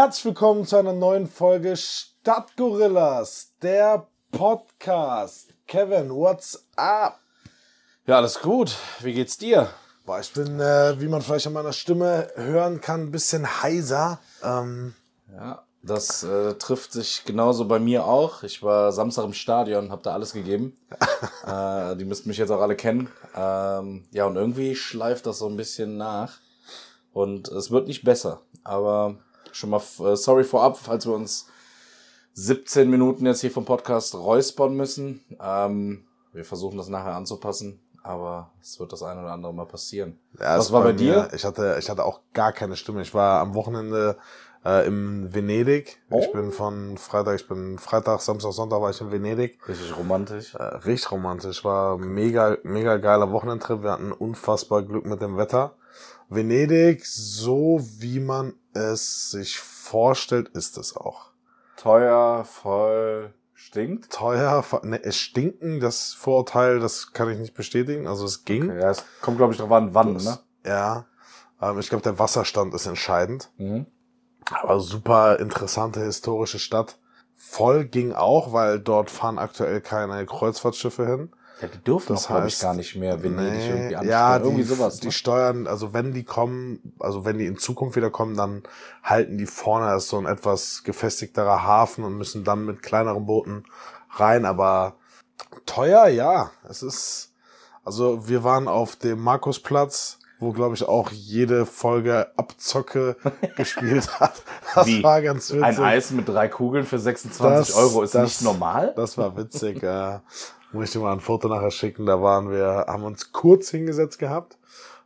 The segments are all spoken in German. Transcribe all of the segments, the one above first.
Herzlich willkommen zu einer neuen Folge Stadtgorillas, der Podcast. Kevin, what's up? Ja, alles gut. Wie geht's dir? Boah, ich bin, äh, wie man vielleicht an meiner Stimme hören kann, ein bisschen heiser. Ähm, Ja, das äh, trifft sich genauso bei mir auch. Ich war Samstag im Stadion, habe da alles gegeben. äh, die müssten mich jetzt auch alle kennen. Ähm, ja, und irgendwie schleift das so ein bisschen nach. Und es wird nicht besser. Aber schon mal äh, sorry vorab, falls wir uns 17 Minuten jetzt hier vom Podcast räuspern müssen. Ähm, wir versuchen das nachher anzupassen. Aber es wird das eine oder andere mal passieren. ja, Was war bei mir- dir? Ich hatte, ich hatte auch gar keine Stimme. Ich war am Wochenende äh, in Venedig. Ich Oh. bin von Freitag, ich bin Freitag, Samstag, Sonntag war ich in Venedig. Richtig romantisch. Äh, richtig romantisch. War mega, mega geiler Wochenendtrip. Wir hatten unfassbar Glück mit dem Wetter. Venedig, so wie man es sich vorstellt, ist es auch. Teuer, voll, stinkt. Teuer, ne, es stinken, das Vorurteil, das kann ich nicht bestätigen. Also es ging. Ja, es kommt, glaube ich, drauf an, wann, ne? Ja. Ähm, ich glaube, der Wasserstand ist entscheidend. Mhm. Aber super interessante historische Stadt. Voll ging auch, weil dort fahren aktuell keine Kreuzfahrtschiffe hin. Ja, die dürfen Das doch, glaube ich, gar nicht mehr Venedig Nee, irgendwie ansteuern. ja, irgendwie die, sowas. die Ne? steuern, also wenn die kommen, also wenn die in Zukunft wieder kommen, dann halten die vorne, ist so ein etwas gefestigterer Hafen und müssen dann mit kleineren Booten rein, aber teuer, ja, es ist, also wir waren auf dem Markusplatz, wo glaube ich auch jede Folge Abzocke gespielt hat. Das Wie? war ganz witzig. Ein Eis mit drei Kugeln für 26 Das- Euro ist das- nicht normal? Das war witzig. äh, muss ich dir mal ein Foto nachher schicken. Da waren wir, haben uns kurz hingesetzt gehabt.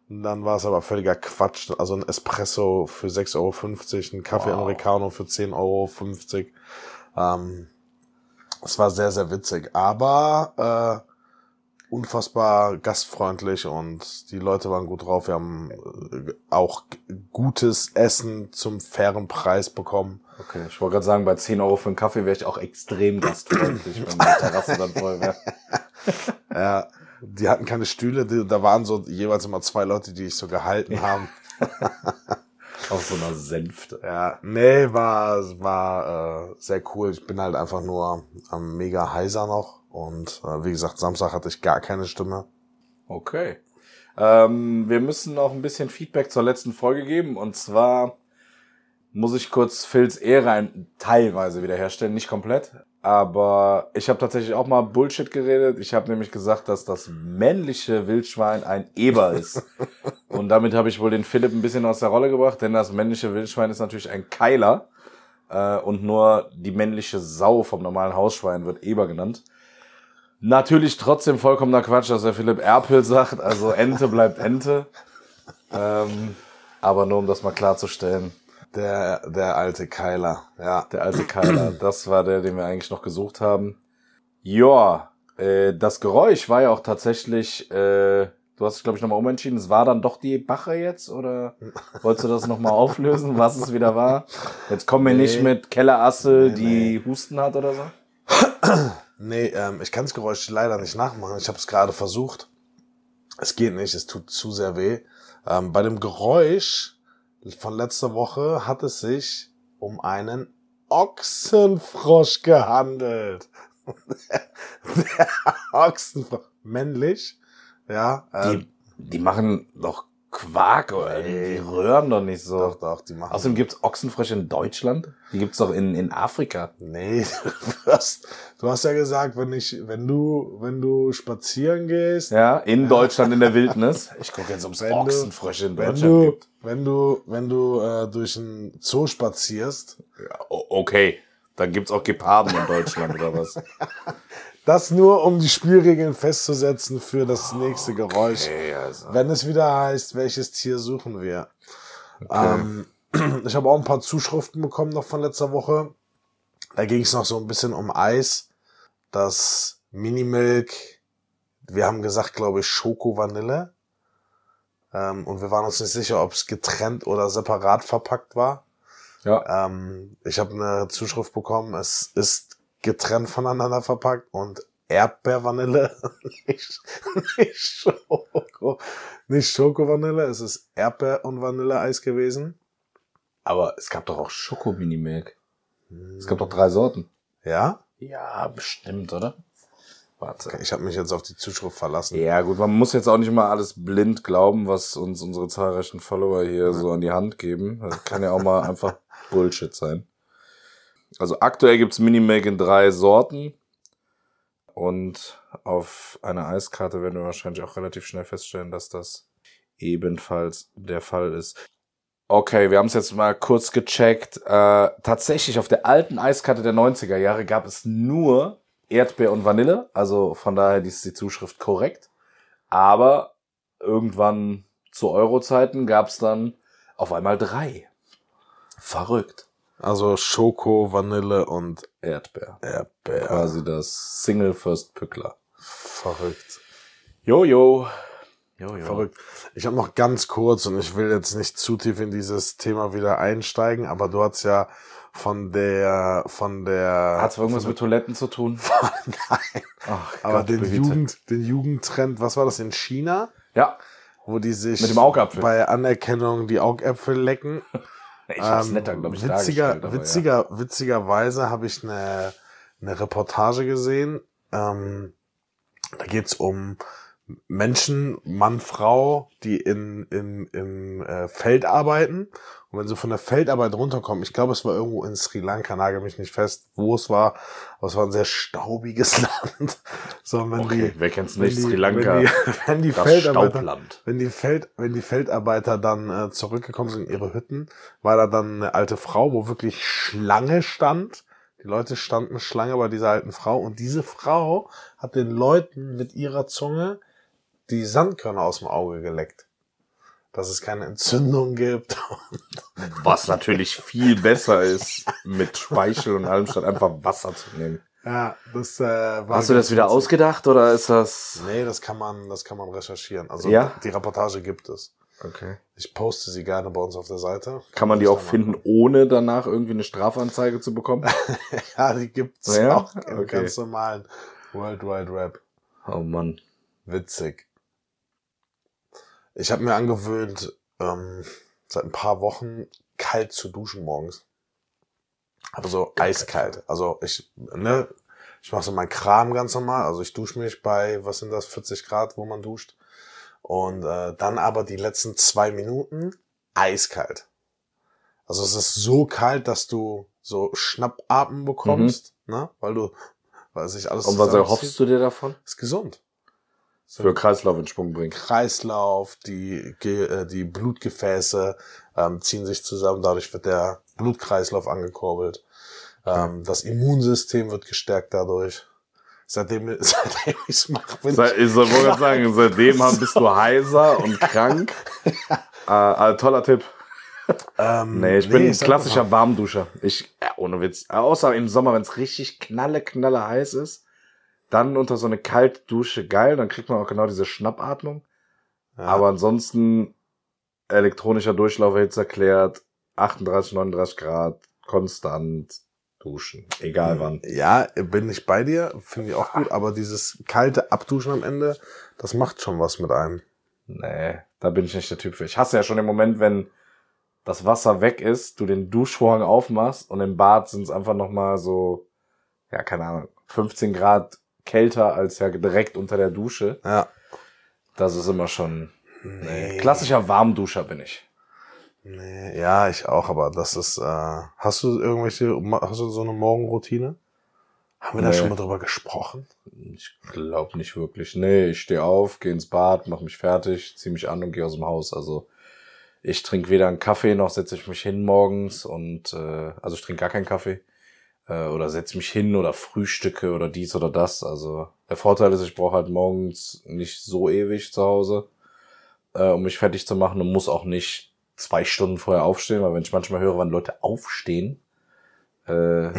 Und dann war es aber völliger Quatsch. Also ein Espresso für 6,50 Euro, ein Kaffee Wow. Americano für 10,50 Euro. Ähm, es war sehr, sehr witzig. Aber äh, unfassbar gastfreundlich und die Leute waren gut drauf. Wir haben äh, auch gutes Essen zum fairen Preis bekommen. Okay, ich wollte gerade sagen, bei 10 Euro für einen Kaffee wäre ich auch extrem gastfreundlich, wenn die Terrasse dann voll wäre. Ja, die hatten keine Stühle, die, da waren so jeweils immer zwei Leute, die ich so gehalten haben. Auf so einer Sänfte. Ja, nee, war, war äh, sehr cool. Ich bin halt einfach nur ähm, mega heiser noch. Und äh, wie gesagt, Samstag hatte ich gar keine Stimme. Okay. Ähm, wir müssen noch ein bisschen Feedback zur letzten Folge geben. Und zwar muss ich kurz Phils Ehre ein, teilweise wiederherstellen, nicht komplett. Aber ich habe tatsächlich auch mal Bullshit geredet. Ich habe nämlich gesagt, dass das männliche Wildschwein ein Eber ist. Und damit habe ich wohl den Philipp ein bisschen aus der Rolle gebracht, denn das männliche Wildschwein ist natürlich ein Keiler. Äh, und nur die männliche Sau vom normalen Hausschwein wird Eber genannt. Natürlich trotzdem vollkommener Quatsch, dass der Philipp Erpel sagt. Also Ente bleibt Ente. Ähm, aber nur um das mal klarzustellen. Der, der alte Keiler, ja. Der alte Keiler, das war der, den wir eigentlich noch gesucht haben. Ja, äh, das Geräusch war ja auch tatsächlich, äh, du hast dich, glaube ich, nochmal umentschieden. Es war dann doch die Bache jetzt oder wolltest du das nochmal auflösen, was es wieder war? Jetzt kommen wir Nee. nicht mit Kellerassel, Nee, die Husten hat oder so. Nee, ähm, ich kann das Geräusch leider nicht nachmachen. Ich habe es gerade versucht. Es geht nicht, es tut zu sehr weh. Ähm, bei dem Geräusch von letzter Woche hat es sich um einen Ochsenfrosch gehandelt. der Ochsenfrosch. Männlich. Ja. Ähm, Die, die machen doch Quark oder die röhren doch nicht so. doch, doch, die machen. Außerdem gibt's Ochsenfrösche in Deutschland. Die gibt's doch in, in Afrika. Nee, du hast, du hast ja gesagt, wenn ich, wenn du, wenn du spazieren gehst, Ja, in Deutschland in der Wildnis. Ich gucke jetzt, ob es Wenn du- Ochsenfrösche in wenn Deutschland du, gibt. wenn du, wenn du äh, durch einen Zoo spazierst, Ja, okay, dann gibt's auch Geparden in Deutschland oder was? das nur um die Spielregeln festzusetzen für das nächste Geräusch. Okay, also. Wenn es wieder heißt, welches Tier suchen wir? Ähm, ich habe auch ein paar Zuschriften bekommen noch von letzter Woche. Da ging es noch so ein bisschen um Eis. Das Minimilk, wir haben gesagt, glaube ich, Schoko-Vanille. Ähm, und wir waren uns nicht sicher, ob es getrennt oder separat verpackt war. Ja, Ähm, ich habe eine Zuschrift bekommen, es ist getrennt voneinander verpackt und Erdbeervanille, nicht, nicht Schoko, nicht Schoko-Vanille, es ist Erdbeer- und Vanilleeis gewesen. Aber es gab doch auch Schoko-Minimilk. Es gab doch drei Sorten. Ja? Ja, bestimmt, oder? Warte. Ich habe mich jetzt auf die Zuschrift verlassen. Ja, gut, man muss jetzt auch nicht mal alles blind glauben, was uns unsere zahlreichen Follower hier so an die Hand geben. Das kann ja auch mal einfach Bullshit sein. Also aktuell gibt's Minimilk in drei Sorten. Und auf einer Eiskarte werden wir wahrscheinlich auch relativ schnell feststellen, dass das ebenfalls der Fall ist. Okay, wir haben es jetzt mal kurz gecheckt. Äh, tatsächlich auf der alten Eiskarte der 90er Jahre gab es nur Erdbeer und Vanille. Also von daher ist die Zuschrift korrekt. Aber irgendwann zu Euro-Zeiten gab es dann auf einmal drei. Verrückt. Also Schoko, Vanille und Erdbeer. Erdbeer. Quasi das Single First Pückler. Verrückt. Jojo. Jojo. Verrückt. Ich habe noch ganz kurz und ich will jetzt nicht zu tief in dieses Thema wieder einsteigen, aber du hast ja von der von der Hat's irgendwas mit Toiletten zu tun? Nein. Ach, Aber Gott den behüte. Jugend den Jugendtrend, was war das in China, Ja, wo die sich Mit dem Augapfel. bei Anerkennung die Augäpfel lecken? ich hab's Ähm, netter, glaube ich, witziger, witziger, witzigerweise habe ich eine, eine Reportage gesehen. Ähm, da geht's um Menschen, Mann, Frau, die in, in, im äh, Feld arbeiten. Und wenn sie von der Feldarbeit runterkommen, ich glaube, es war irgendwo in Sri Lanka, nagel mich nicht fest, wo es war, aber es war ein sehr staubiges Land. So, wenn. Okay, die, wer kennt's wenn nicht? die, Sri Lanka, wenn die, wenn die das Feldarbeiter, Staubland. wenn die Feld, wenn die Feldarbeiter dann äh, zurückgekommen sind in ihre Hütten, war da dann eine alte Frau, wo wirklich Schlange stand. Die Leute standen Schlange bei dieser alten Frau und diese Frau hat den Leuten mit ihrer Zunge die Sandkörner aus dem Auge geleckt. Dass es keine Entzündung gibt. Was natürlich viel besser ist, mit Speichel und allem statt einfach Wasser zu nehmen. Ja, das äh, war Hast du das wieder ausgedacht oder ist das? Nee, das kann man, das kann man recherchieren. Also Ja? die Reportage gibt es. Okay. Ich poste sie gerne bei uns auf der Seite. Kann man die auch Kann finden, ohne danach irgendwie eine Strafanzeige zu bekommen? Ja, die gibt's Ja? auch im Okay. ganz normalen World Wide Rap. Oh Mann. Witzig. Ich habe mir angewöhnt, ähm, seit ein paar Wochen kalt zu duschen morgens. Aber so eiskalt. Also ich, ne, ich mache so meinen Kram ganz normal. Also ich dusche mich bei, was sind das, 40 Grad, wo man duscht. Und äh, dann aber die letzten zwei Minuten eiskalt. Also es ist so kalt, dass du so Schnappatmen bekommst, ne? Weil du, weil sich alles Und was erhoffst du dir davon? Ist gesund. So Für Kreislauf in Schwung bringen. Kreislauf, die, äh, die Blutgefäße ähm, ziehen sich zusammen, dadurch wird der Blutkreislauf angekurbelt. Ähm, das Immunsystem wird gestärkt dadurch. Seitdem, seitdem ich's mache, bin Sei- Ich wollte gerade sagen, seitdem haben- bist du heiser und krank. äh, äh, toller Tipp. ähm, Nee, ich bin ein klassischer Warmduscher. Ich, äh, ohne Witz. Außer im Sommer, wenn es richtig knalle, knalle heiß ist. Dann unter so eine Kaltdusche geil, dann kriegt man auch genau diese Schnappatmung. Ja. Aber ansonsten elektronischer Durchlauf jetzt erklärt, 38, 39 Grad, konstant duschen. Egal wann. Ja, bin ich bei dir, finde ich auch gut, aber dieses kalte Abduschen am Ende, das macht schon was mit einem. Nee, da bin ich nicht der Typ für. Ich hasse ja schon den Moment, wenn das Wasser weg ist, du den Duschvorhang aufmachst und im Bad sind es einfach nochmal so, ja, keine Ahnung, 15 Grad kälter als ja direkt unter der Dusche. Ja. Das ist immer schon. Nee. Klassischer Warmduscher bin ich. Nee, ja, ich auch, aber das ist, äh, hast du irgendwelche, hast du so eine Morgenroutine? Haben wir da Nee. schon mal drüber gesprochen? Ich glaube nicht wirklich. Nee, ich stehe auf, gehe ins Bad, mache mich fertig, ziehe mich an und gehe aus dem Haus. Also ich trinke weder einen Kaffee noch setze ich mich hin morgens und äh, also ich trinke gar keinen Kaffee äh, oder setze mich hin oder frühstücke oder dies oder das. Also der Vorteil ist, ich brauche halt morgens nicht so ewig zu Hause, äh, um mich fertig zu machen und muss auch nicht zwei Stunden vorher aufstehen, weil wenn ich manchmal höre, wann Leute aufstehen, äh,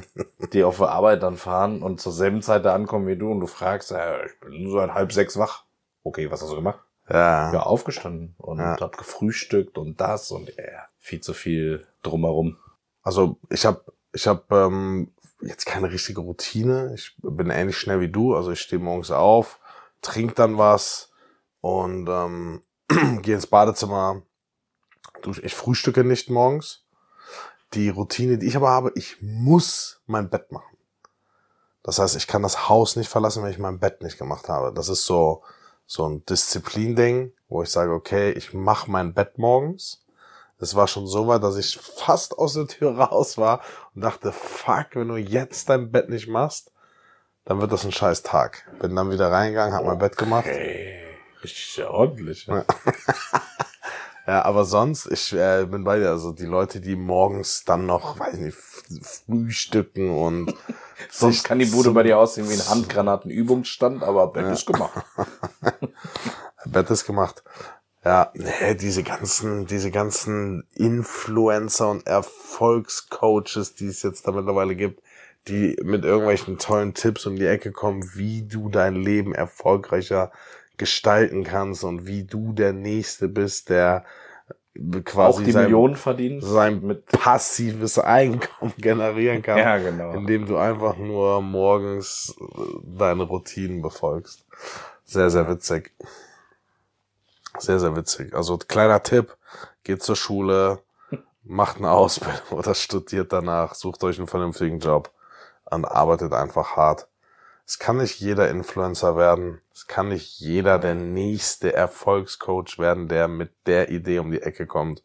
die auf der Arbeit dann fahren und zur selben Zeit da ankommen wie du und du fragst, äh, ich bin so ein halb sechs wach. Okay, was hast du gemacht? Ja. Ja, aufgestanden und Ja. hab gefrühstückt und das und ja, viel zu viel drumherum. Also ich habe ich hab, ähm, jetzt keine richtige Routine. Ich bin ähnlich schnell wie du. Also ich stehe morgens auf, trink dann was und ähm, gehe ins Badezimmer. Ich frühstücke nicht morgens. die Routine, die ich aber habe, ich muss mein Bett machen. Das heißt, ich kann das Haus nicht verlassen, wenn ich mein Bett nicht gemacht habe. Das ist so, so ein Disziplin-Ding, wo ich sage, okay, ich mache mein Bett morgens. Es war schon so weit, dass ich fast aus der Tür raus war und dachte, fuck, wenn du jetzt dein Bett nicht machst, dann wird das ein scheiß Tag. Bin dann wieder reingegangen, hab mein Bett gemacht. Richtig ordentlich. Ja. Ja, aber sonst, ich äh, bin bei dir. Also die Leute, die morgens dann noch, weiß nicht, frühstücken und sonst kann die Bude bei dir aussehen wie ein Handgranatenübungsstand, aber Bett ja. ist gemacht. Bett ist gemacht. Ja, nee, diese ganzen, diese ganzen Influencer und Erfolgscoaches, die es jetzt da mittlerweile gibt, die mit irgendwelchen tollen Tipps um die Ecke kommen, wie du dein Leben erfolgreicher gestalten kannst und wie du der Nächste bist, der quasi auch die sein, Millionen verdient, sein mit passives Einkommen generieren kann, ja, genau. indem du einfach nur morgens äh, deine Routinen befolgst. Sehr, sehr witzig. Sehr, sehr witzig. Also kleiner Tipp, geht zur Schule, macht eine Ausbildung oder studiert danach, sucht euch einen vernünftigen Job und arbeitet einfach hart. Es kann nicht jeder Influencer werden. Es kann nicht jeder der nächste Erfolgscoach werden, der mit der Idee um die Ecke kommt.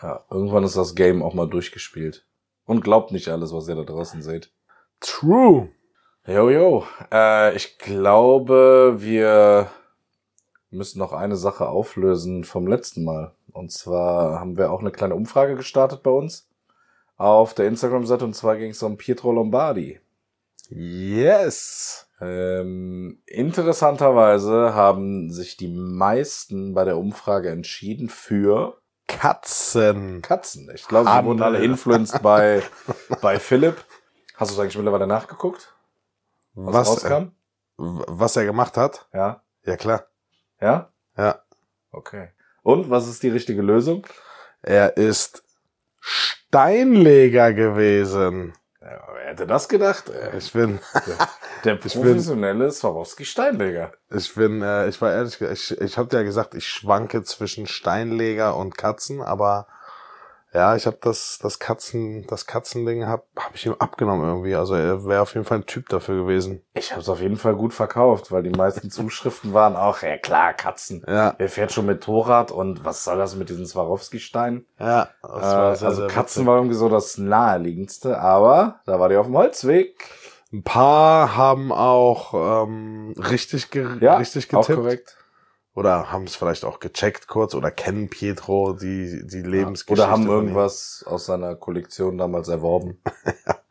Ja, irgendwann ist das Game auch mal durchgespielt. Und glaubt nicht alles, was ihr da draußen seht. True. Jo, jo. Äh, ich glaube, wir müssen noch eine Sache auflösen vom letzten Mal. Und zwar haben wir auch eine kleine Umfrage gestartet bei uns auf der Instagram-Seite. Und zwar ging es um Pietro Lombardi. Yes. Ähm, interessanterweise haben sich die meisten bei der Umfrage entschieden für Katzen. Katzen. Ich glaube, sie wurden alle influenced bei, bei Philipp. Hast du es eigentlich mittlerweile nachgeguckt? Was, was rauskam? was er gemacht hat? Ja. Ja, klar. Ja? Ja. Okay. Und was ist die richtige Lösung? Er ist Steinleger gewesen. Ja, wer hätte das gedacht? Ey? Ich bin der, der professionelle Swarovski Steinleger. Ich bin, äh, ich war ehrlich, ich, ich habe ja gesagt, ich schwanke zwischen Steinleger und Katzen, aber ja, ich habe das, das Katzen, das Katzending hab, hab ich ihm abgenommen irgendwie. Also er wäre auf jeden Fall ein Typ dafür gewesen. Ich habe es auf jeden Fall gut verkauft, weil die meisten Zuschriften waren auch, ja klar, Katzen. Ja. Wer fährt schon mit Torrad und was soll das mit diesen Swarovski-Steinen? Ja, das war äh, sehr, also sehr Katzen witzig. war irgendwie so das naheliegendste, aber da war die auf dem Holzweg. Ein paar haben auch ähm, richtig, ge ja, richtig getippt. Auch korrekt oder haben es vielleicht auch gecheckt kurz oder kennen Pietro die die Lebensgeschichte oder haben irgendwas aus seiner Kollektion damals erworben.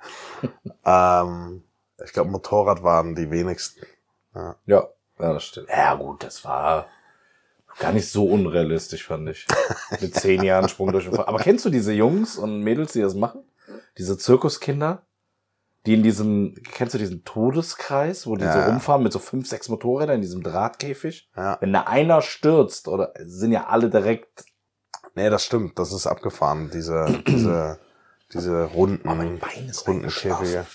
ähm, ich glaube Motorrad waren die wenigsten. Ja. ja, ja, das stimmt. Ja gut, das war gar nicht so unrealistisch fand ich. Mit zehn Jahren Sprung durch den Aber kennst du diese Jungs und Mädels, die das machen? Diese Zirkuskinder? Die in diesem, kennst du diesen Todeskreis, wo die ja. so rumfahren mit so fünf, sechs Motorrädern in diesem Drahtkäfig? Ja. Wenn da einer stürzt, oder sind ja alle direkt. Nee, das stimmt, das ist abgefahren, diese, diese, diese runden, runden Käfige.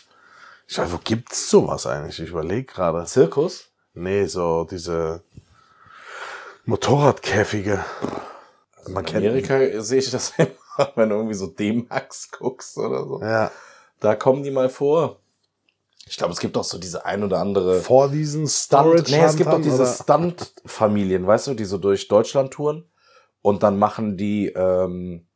Ich weiß, wo gibt's sowas eigentlich? Ich überlege gerade. Zirkus? Nee, so diese Motorradkäfige. Man in Amerika sehe ich das immer, wenn du irgendwie so D-Max guckst oder so. Ja. Da kommen die mal vor. Ich glaube, es gibt auch so diese ein oder andere. Vor diesen. Stunt, nee, es gibt auch diese Stunt-Familien, weißt du, die so durch Deutschland touren und dann machen die ähm,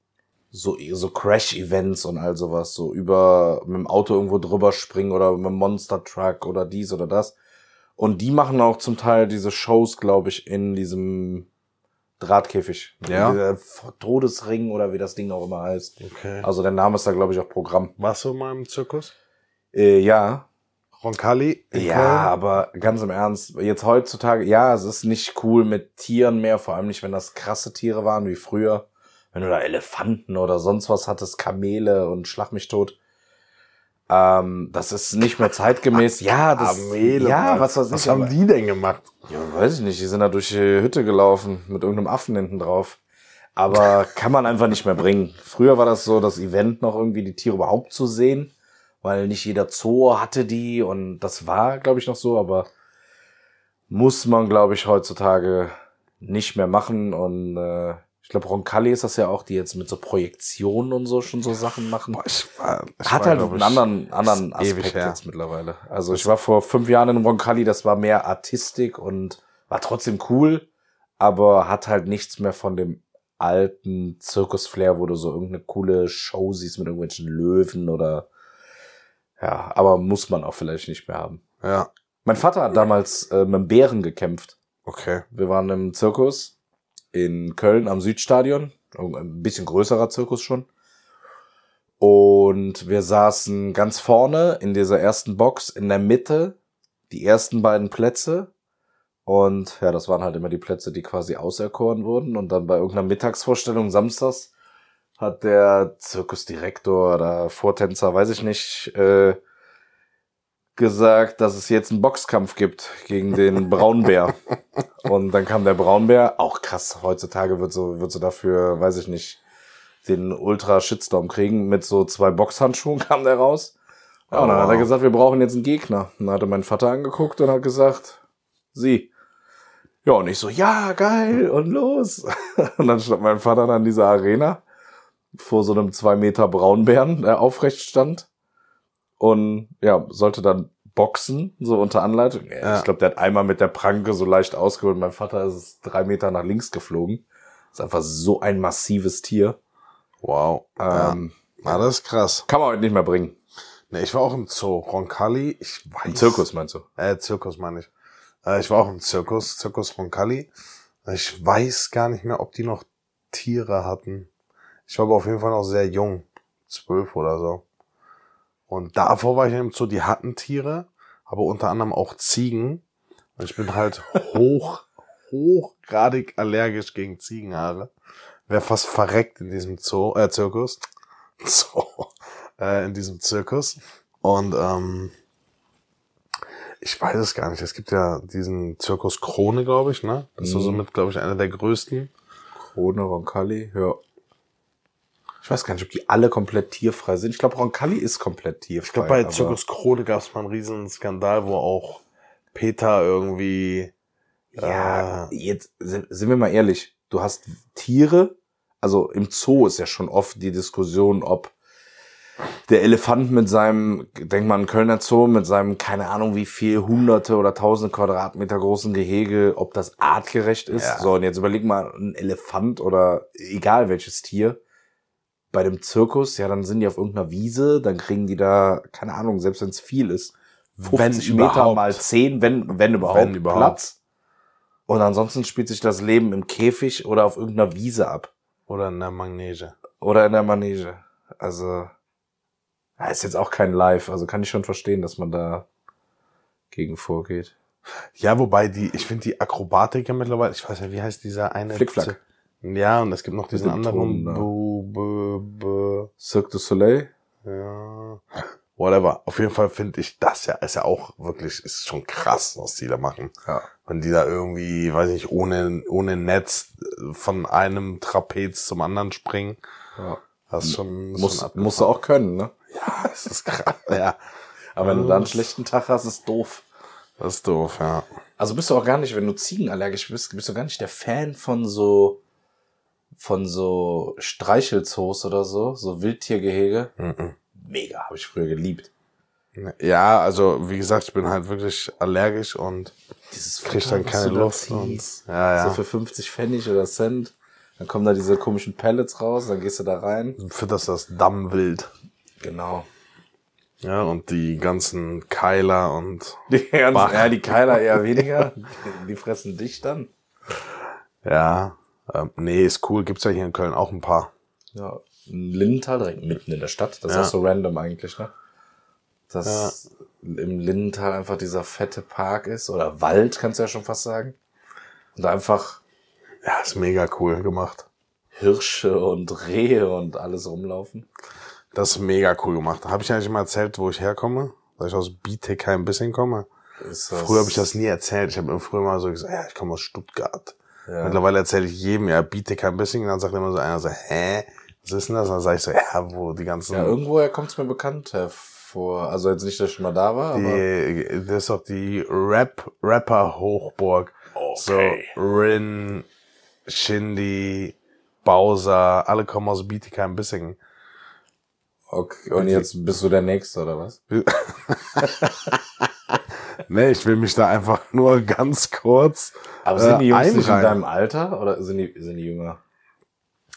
so so Crash-Events und all sowas, so über mit dem Auto irgendwo drüber springen oder mit dem Monster Truck oder dies oder das. Und die machen auch zum Teil diese Shows, glaube ich, in diesem Drahtkäfig. Ja. Todesring oder wie das Ding auch immer heißt. Okay. Also der Name ist da, glaube ich, auch Programm. Warst du mal im Zirkus? Äh, ja. Roncalli? Ja, Köln? aber ganz im Ernst, jetzt heutzutage, ja, es ist nicht cool mit Tieren mehr, vor allem nicht, wenn das krasse Tiere waren wie früher. Wenn du da Elefanten oder sonst was hattest, Kamele und Schlag mich tot. Ähm, das ist nicht mehr zeitgemäß. Ja, das, Amele, ja, was weiß Was haben die denn gemacht? Ja, weiß ich nicht. Die sind da durch die Hütte gelaufen mit irgendeinem Affen hinten drauf. Aber kann man einfach nicht mehr bringen. Früher war das so, das Event noch irgendwie die Tiere überhaupt zu sehen, weil nicht jeder Zoo hatte die und das war, glaube ich, noch so, aber muss man, glaube ich, heutzutage nicht mehr machen und äh, Ich glaube, Roncalli ist das ja auch, die jetzt mit so Projektionen und so schon so Sachen machen. Boah, ich war, ich Hat war, halt einen anderen, anderen Aspekt jetzt mittlerweile. Also ich war vor fünf Jahren in Roncalli, das war mehr Artistik und war trotzdem cool, aber hat halt nichts mehr von dem alten Zirkus-Flair, wo du so irgendeine coole Show siehst mit irgendwelchen Löwen oder ja, aber muss man auch vielleicht nicht mehr haben. Ja, Mein Vater hat damals äh, mit einem Bären gekämpft. okay. Wir waren im Zirkus in Köln am Südstadion. Ein bisschen größerer Zirkus schon. Und wir saßen ganz vorne in dieser ersten Box in der Mitte, die ersten beiden Plätze. Und ja, das waren halt immer die Plätze, die quasi auserkoren wurden. Und dann bei irgendeiner Mittagsvorstellung samstags hat der Zirkusdirektor oder Vortänzer, weiß ich nicht, äh, gesagt, dass es jetzt einen Boxkampf gibt gegen den Braunbär. Und dann kam der Braunbär, auch krass, heutzutage wird so, wird so dafür, weiß ich nicht, den Ultra-Shitstorm kriegen. Mit so zwei Boxhandschuhen kam der raus. Ja, und dann hat er Oh. gesagt, wir brauchen jetzt einen Gegner. Und dann hat er meinen Vater angeguckt und hat gesagt, sie. Ja, und ich so, ja, geil, und los. Und dann stand mein Vater dann in dieser Arena vor so einem zwei Meter Braunbären, der aufrecht stand. Und ja, sollte dann boxen, so unter Anleitung. Ja, Ja. Ich glaube, der hat einmal mit der Pranke so leicht ausgeholt. Mein Vater ist drei Meter nach links geflogen. Ist einfach so ein massives Tier. Wow. Ähm, ja. Na, das ist krass. Kann man heute nicht mehr bringen. Ne, ich war auch im Zoo. Roncalli, ich weiß. Im Zirkus meinst du? Äh, Zirkus meine ich. Äh, ich war auch im Zirkus, Zirkus Roncalli. Ich weiß gar nicht mehr, ob die noch Tiere hatten. Ich war aber auf jeden Fall noch sehr jung. Zwölf oder so. Und davor war ich im Zoo, die hatten Tiere, aber unter anderem auch Ziegen. Und ich bin halt hoch, hochgradig allergisch gegen Ziegenhaare. Wäre fast verreckt in diesem Zoo, äh, Zirkus. Zoo. Äh, in diesem Zirkus. Und ähm, ich weiß es gar nicht. Es gibt ja diesen Zirkus Krone, glaube ich, ne? Das ist Mhm. somit, glaube ich, einer der größten. Krone, Roncalli, ja. Ich weiß gar nicht, ob die alle komplett tierfrei sind. Ich glaube, Roncalli ist komplett tierfrei. Ich glaube, bei Zirkus Krone gab es mal einen riesen Skandal, wo auch Peter irgendwie Ja, äh, jetzt sind sind wir mal ehrlich. Du hast Tiere, also im Zoo ist ja schon oft die Diskussion, ob der Elefant mit seinem, denk mal an Kölner Zoo, mit seinem, keine Ahnung wie viel, hunderte oder tausende Quadratmeter großen Gehege, ob das artgerecht ist. Ja. So, und jetzt überleg mal, ein Elefant oder egal welches Tier, bei dem Zirkus, ja, dann sind die auf irgendeiner Wiese, dann kriegen die da, keine Ahnung, selbst wenn es viel ist, 50 Meter überhaupt. mal 10, wenn, wenn überhaupt, Wenn überhaupt. Platz. Und ansonsten spielt sich das Leben im Käfig oder auf irgendeiner Wiese ab. oder in der Manege. Oder in der Manege. Also, ja, ist jetzt auch kein Live. Also kann ich schon verstehen, dass man da gegen vorgeht. Ja, wobei die, ich finde die Akrobatik ja mittlerweile, ich weiß ja, wie heißt dieser eine? Flickflack. Ja, und es gibt noch diesen anderen. Ne? Bu, bu, bu, Cirque du Soleil? ja. Whatever. Auf jeden Fall finde ich das ja, ist ja auch wirklich, ist schon krass, was die da machen. Ja. Wenn die da irgendwie, weiß ich, ohne, ohne Netz von einem Trapez zum anderen springen. ja. Das ist schon, Muss, schon musst du auch können, ne? Ja, das ist krass. Ja, Aber wenn du da einen schlechten Tag hast, ist doof. das ist doof, ja. Also bist du auch gar nicht, wenn du ziegenallergisch bist, bist du gar nicht der Fan von so, von so Streichelzoos oder so, so Wildtiergehege. Mhm. Mega, habe ich früher geliebt. Ja, also wie gesagt, ich bin halt wirklich allergisch und Dieses krieg dann keine da Luft. Und, ja, ja. So für 50 Pfennig oder Cent. Dann kommen da diese komischen Pellets raus, dann gehst du da rein. für das das Dammwild. Genau. Ja, und die ganzen Keiler und Die ganzen, Bach. ja, die Keiler eher weniger. Die fressen dich dann. ja, ähm, nee, ist cool. Gibt's ja hier in Köln auch ein paar. Ja. In Lindenthal, direkt mitten in der Stadt. Das ist Ja. auch so random eigentlich, ne? Dass im Lindenthal einfach dieser fette Park ist. Oder Wald, kannst du ja schon fast sagen. Und einfach Ja, ist mega cool gemacht. Hirsche und Rehe und alles rumlaufen. Das ist mega cool gemacht. Habe ich eigentlich mal erzählt, wo ich herkomme? Dass ich aus Bietigheim ein bisschen komme? Ist Früher habe ich das nie erzählt. Ich habe immer früher mal so gesagt, ja, ich komme aus Stuttgart. Ja. Mittlerweile erzähle ich jedem, ja, Bietigheim ein bisschen. Und dann sagt immer so einer so, hä? Was ist denn das? Und dann sage ich so, ja, wo die ganzen... Ja, irgendwoher kommt es mir bekannt hervor. Also jetzt nicht, dass ich schon mal da war, aber. Die, das ist doch die Rap, Rapper Hochburg. Okay. So Rin, Shindy, Bowser, alle kommen aus Bietigheim-Bissingen. Okay, und jetzt bist du der Nächste, oder was? nee, ich will mich da einfach nur ganz kurz. Aber sind die äh, Jungs nicht in deinem Alter oder sind die, sind die jünger?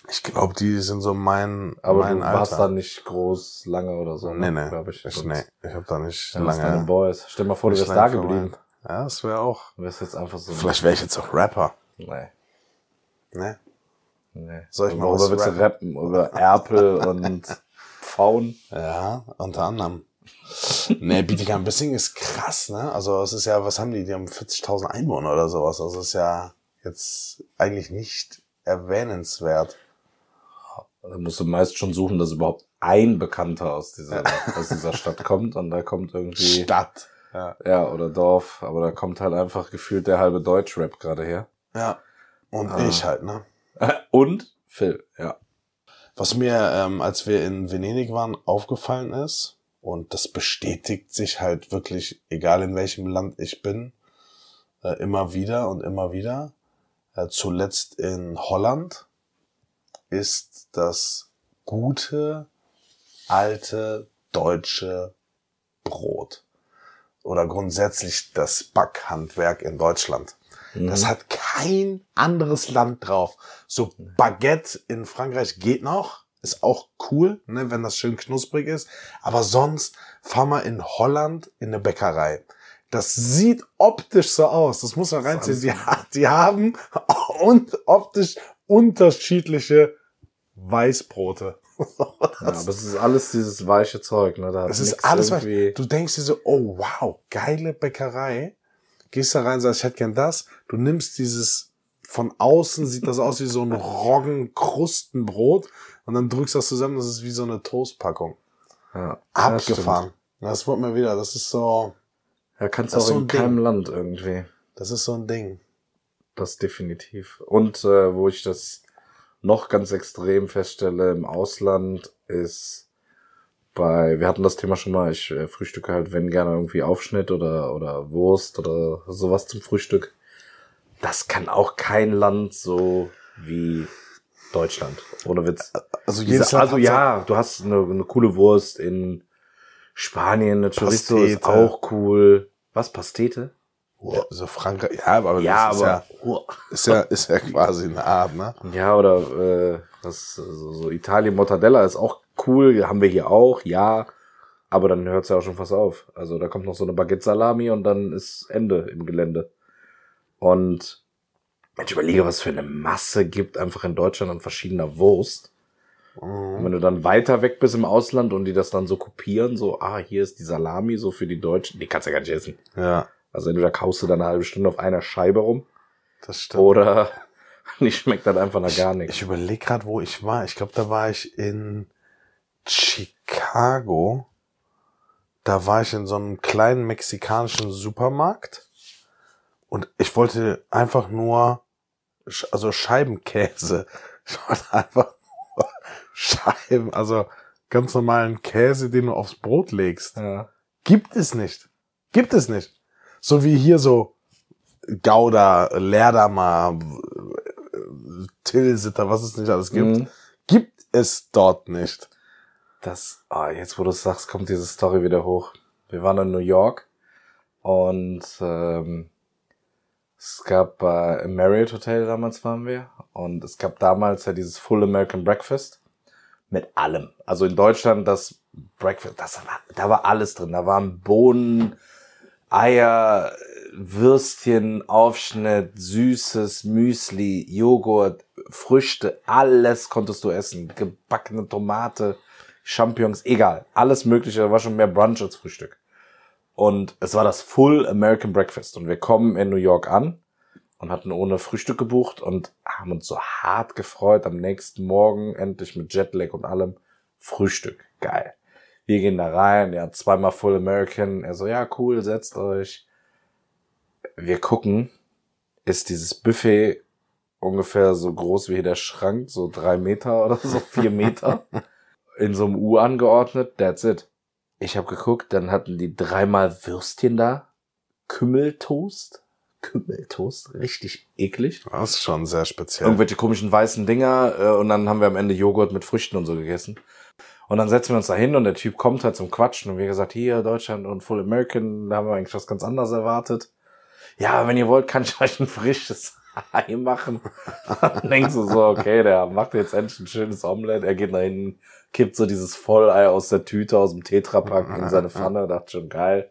Ich glaube, die sind so mein, Aber mein du Alter. warst da nicht groß lange oder so. nee, nee. Glaube ich. ich, nee, ich habe da nicht Dann ist deine lange. Boys. Stell dir mal vor, du wärst da lange geblieben. Ja, das wäre auch. Du wärst jetzt einfach so. Vielleicht wäre ich jetzt auch Rapper. Nee. Ne? Nee. Soll ich mal was willst du rappen? Über Erpel und Pfauen? Ja, unter anderem. Nee, Bietigheim-Bissingen ist krass, ne? Also es ist ja, was haben die? Die haben 40.000 Einwohner oder sowas. Also es ist ja jetzt eigentlich nicht erwähnenswert. Da musst du meist schon suchen, dass überhaupt ein Bekannter aus dieser, aus dieser Stadt kommt und da kommt irgendwie, Stadt. Ja. ja, oder Dorf, aber da kommt halt einfach gefühlt der halbe Deutschrap gerade her. ja. Und Ah. ich halt, ne? Und Phil, ja. Was mir, ähm, als wir in Venedig waren, aufgefallen ist, und das bestätigt sich halt wirklich, egal in welchem Land ich bin, äh, immer wieder und immer wieder, äh, zuletzt in Holland, ist das gute, alte, deutsche Brot. Oder grundsätzlich das Backhandwerk in Deutschland. Mhm. Das hat kein anderes Land drauf. So Baguette in Frankreich geht noch, ist auch cool, ne, wenn das schön knusprig ist. Aber sonst fahr mal in Holland in eine Bäckerei. Das sieht optisch so aus. Das muss man reinziehen. Die, die haben und optisch unterschiedliche Weißbrote. Ja, aber es ist alles dieses weiche Zeug, ne? Da Das ist alles, irgendwie. du denkst dir so, oh wow, geile Bäckerei. Gehst da rein, sagst, ich hätte gern das. Du nimmst dieses, von außen sieht das aus wie so ein Roggen-Krustenbrot und dann drückst du das zusammen, das ist wie so eine Toastpackung. Ja, Abgefahren. Das wird mir wieder, das ist so, Ja, kannst du Das auch so in ein Ding. keinem Land irgendwie. das ist so ein Ding. Das definitiv. Und äh, wo ich das noch ganz extrem feststelle im Ausland ist bei, wir hatten das Thema schon mal, ich äh, frühstücke halt, wenn gerne irgendwie Aufschnitt oder, oder Wurst oder sowas zum Frühstück. Das kann auch kein Land so wie Deutschland. Ohne Witz. Also jedes Land also ja, du hast eine, eine coole Wurst in Spanien, eine Chorizo ist auch cool. Was, Pastete? So, so Frankreich, ja, aber Ja, das aber ist ja, ist ja, ist ja quasi eine Art, ne? Ja, oder äh, was, so, so Italien Mortadella ist auch cool, haben wir hier auch, ja. Aber dann hört's ja auch schon fast auf. Also da kommt noch so eine Baguette Salami und dann ist Ende im Gelände. Und wenn ich überlege, was für eine Masse gibt einfach in Deutschland an verschiedener Wurst. Und Mhm. wenn du dann weiter weg bist im Ausland und die das dann so kopieren, so, ah, hier ist die Salami so für die Deutschen, die kannst du ja gar nicht essen. Ja, Also entweder kaust du dann eine halbe Stunde auf einer Scheibe rum das stimmt. oder die schmeckt dann einfach nach gar nichts. Ich überlege gerade, wo ich war. Ich glaube, da war ich in Chicago. Da war ich in so einem kleinen mexikanischen Supermarkt und ich wollte einfach nur, also Scheibenkäse. Einfach Scheiben, also ganz normalen Käse, den du aufs Brot legst. Ja. Gibt es nicht. Gibt es nicht. So wie hier so Gouda, Leerdammer, Tilsiter, was es nicht alles gibt. Mhm. Gibt es dort nicht. Das, ah, jetzt wo du es sagst, kommt diese Story wieder hoch. Wir waren in New York und ähm, es gab äh, im Marriott Hotel damals waren wir und es gab damals ja dieses Full American Breakfast mit allem. Also in Deutschland das Breakfast, das war, da war alles drin. Da waren Bohnen, Eier, Würstchen, Aufschnitt, Süßes, Müsli, Joghurt, Früchte, alles konntest du essen. Gebackene Tomate, Champignons, egal. Alles mögliche, da war schon mehr Brunch als Frühstück. Und es war das Full American Breakfast. Und wir kommen in New York an und hatten ohne Frühstück gebucht und haben uns so hart gefreut. Am nächsten Morgen endlich mit Jetlag und allem Frühstück. Geil. Wir gehen da rein, ja, zweimal Full American. Er so, ja, cool, setzt euch. Wir gucken, ist dieses Buffet ungefähr so groß wie hier der Schrank, so drei Meter oder so, vier Meter. In so einem U angeordnet, that's it. Ich habe geguckt, dann hatten die dreimal Würstchen da, Kümmeltoast, Kümmeltoast. Richtig eklig. Das ist schon sehr speziell. Irgendwelche komischen weißen Dinger äh, und dann haben wir am Ende Joghurt mit Früchten und so gegessen. Und dann setzen wir uns da hin und der Typ kommt halt zum Quatschen und wir gesagt, hier Deutschland und Full American, da haben wir eigentlich was ganz anderes erwartet. Ja, wenn ihr wollt, kann ich euch ein frisches Ei machen. denkst du so, okay, der macht jetzt endlich ein schönes Omelette. Er geht nach hinten, kippt so dieses Vollei aus der Tüte, aus dem Tetrapack in seine Pfanne, dachte schon geil.